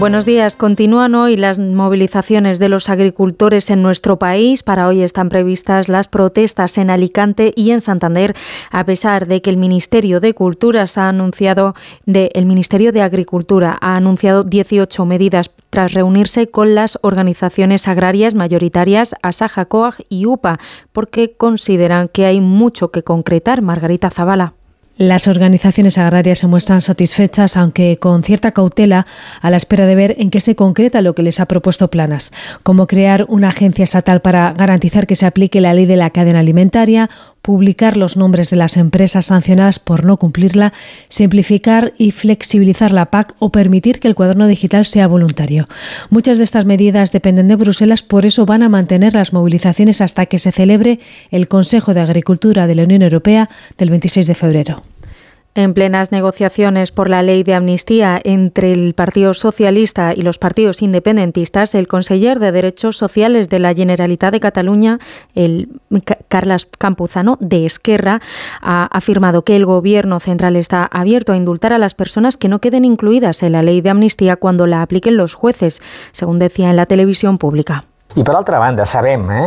Buenos días. Continúan hoy las movilizaciones de los agricultores en nuestro país. Para hoy están previstas las protestas en Alicante y en Santander, a pesar de que el Ministerio de Culturas ha anunciado de, el Ministerio de Agricultura ha anunciado 18 medidas tras reunirse con las organizaciones agrarias mayoritarias Asaja Coag y UPA, porque consideran que hay mucho que concretar. Margarita Zavala. Las organizaciones agrarias se muestran satisfechas, aunque con cierta cautela, a la espera de ver en qué se concreta lo que les ha propuesto Planas, como crear una agencia estatal para garantizar que se aplique la ley de la cadena alimentaria, publicar los nombres de las empresas sancionadas por no cumplirla, simplificar y flexibilizar la PAC o permitir que el cuaderno digital sea voluntario. Muchas de estas medidas dependen de Bruselas, por eso van a mantener las movilizaciones hasta que se celebre el Consejo de Agricultura de la Unión Europea del 26 de febrero. En plenas negociaciones por la ley de amnistía entre el Partido Socialista y los partidos independentistas, el conseller de Derechos Sociales de la Generalitat de Cataluña, el Carles Campuzano de Esquerra, ha afirmado que el Gobierno central está abierto a indultar a las personas que no queden incluidas en la ley de amnistía cuando la apliquen los jueces, según decía en la televisión pública. I per altra banda, sabem eh,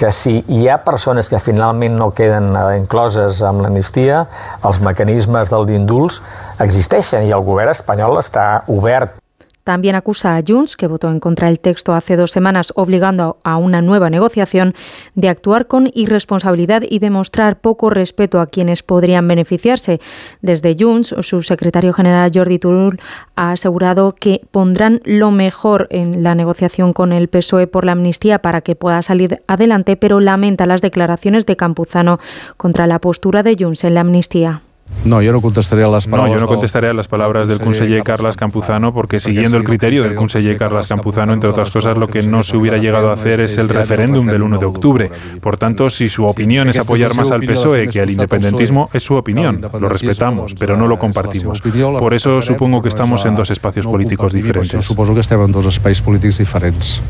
que si hi ha persones que finalment no queden eh, incloses amb l'amnistia, els mecanismes dels indults existeixen i el govern espanyol està obert También acusa a Junts, que votó en contra del texto hace dos semanas, obligando a una nueva negociación, de actuar con irresponsabilidad y demostrar poco respeto a quienes podrían beneficiarse. Desde Junts, su secretario general Jordi Turul ha asegurado que pondrán lo mejor en la negociación con el PSOE por la amnistía para que pueda salir adelante, pero lamenta las declaraciones de Campuzano contra la postura de Junts en la amnistía. No, yo no contestaré a las palabras. No, yo no contestaré a las palabras del conseller Carlas Campuzano porque siguiendo el criterio del conseller Carlas Campuzano, entre otras cosas, lo que no se hubiera llegado a hacer es el referéndum del 1 de octubre. Por tanto, si su opinión es apoyar más al PSOE que al independentismo, es su opinión. Lo respetamos, pero no lo compartimos. Por eso supongo que estamos en dos espacios políticos diferentes. Supongo que estamos en dos espacios políticos diferentes.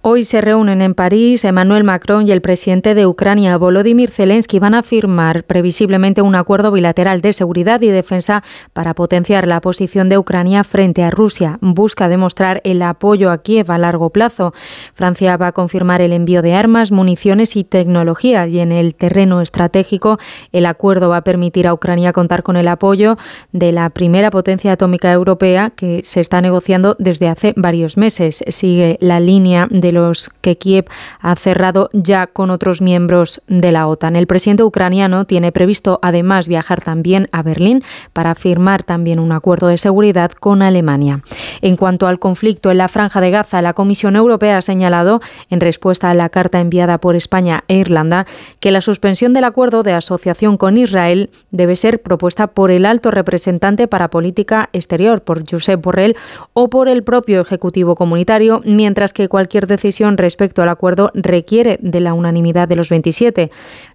Hoy se reúnen en París Emmanuel Macron y el presidente de Ucrania, Volodymyr Zelensky, van a firmar previsiblemente un acuerdo bilateral de seguridad y defensa para potenciar la posición de Ucrania frente a Rusia. Busca demostrar el apoyo a Kiev a largo plazo. Francia va a confirmar el envío de armas, municiones y tecnología y en el terreno estratégico el acuerdo va a permitir a Ucrania contar con el apoyo de la primera potencia atómica europea que se está negociando desde hace varios meses. Sigue la línea de los que Kiev ha cerrado ya con otros miembros de la OTAN. El presidente ucraniano tiene previsto además viajar también a Berlín para firmar también un acuerdo de seguridad con Alemania. En cuanto al conflicto en la franja de Gaza, la Comisión Europea ha señalado, en respuesta a la carta enviada por España e Irlanda, que la suspensión del acuerdo de asociación con Israel debe ser propuesta por el alto representante para política exterior, por Josep Borrell, o por el propio Ejecutivo Comunitario, mientras que cualquier decisión respecto al acuerdo requiere de la unanimidad de los 27.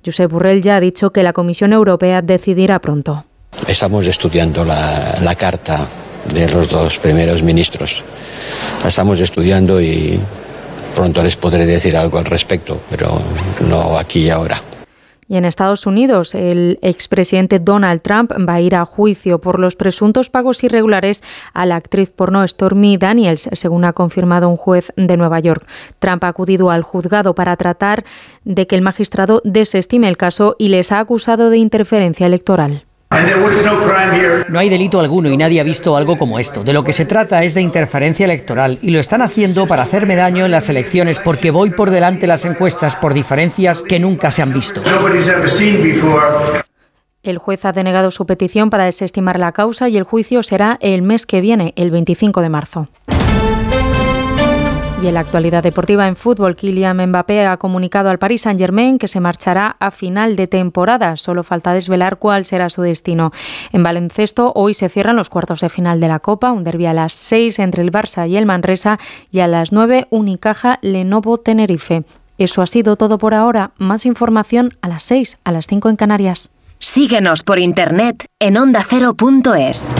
Josep Burrell ya ha dicho que la Comisión Europea decidirá pronto. Estamos estudiando la, la carta de los dos primeros ministros. La estamos estudiando y pronto les podré decir algo al respecto, pero no aquí y ahora. Y en Estados Unidos, el expresidente Donald Trump va a ir a juicio por los presuntos pagos irregulares a la actriz porno Stormy Daniels, según ha confirmado un juez de Nueva York. Trump ha acudido al juzgado para tratar de que el magistrado desestime el caso y les ha acusado de interferencia electoral. No hay delito alguno y nadie ha visto algo como esto. De lo que se trata es de interferencia electoral y lo están haciendo para hacerme daño en las elecciones porque voy por delante las encuestas por diferencias que nunca se han visto. El juez ha denegado su petición para desestimar la causa y el juicio será el mes que viene, el 25 de marzo. Y en la actualidad deportiva en fútbol, Kylian Mbappé ha comunicado al Paris Saint-Germain que se marchará a final de temporada. Solo falta desvelar cuál será su destino. En baloncesto, hoy se cierran los cuartos de final de la Copa, un derbi a las 6 entre el Barça y el Manresa y a las 9 Unicaja Lenovo Tenerife. Eso ha sido todo por ahora. Más información a las 6, a las 5 en Canarias. Síguenos por internet en ondacero.es.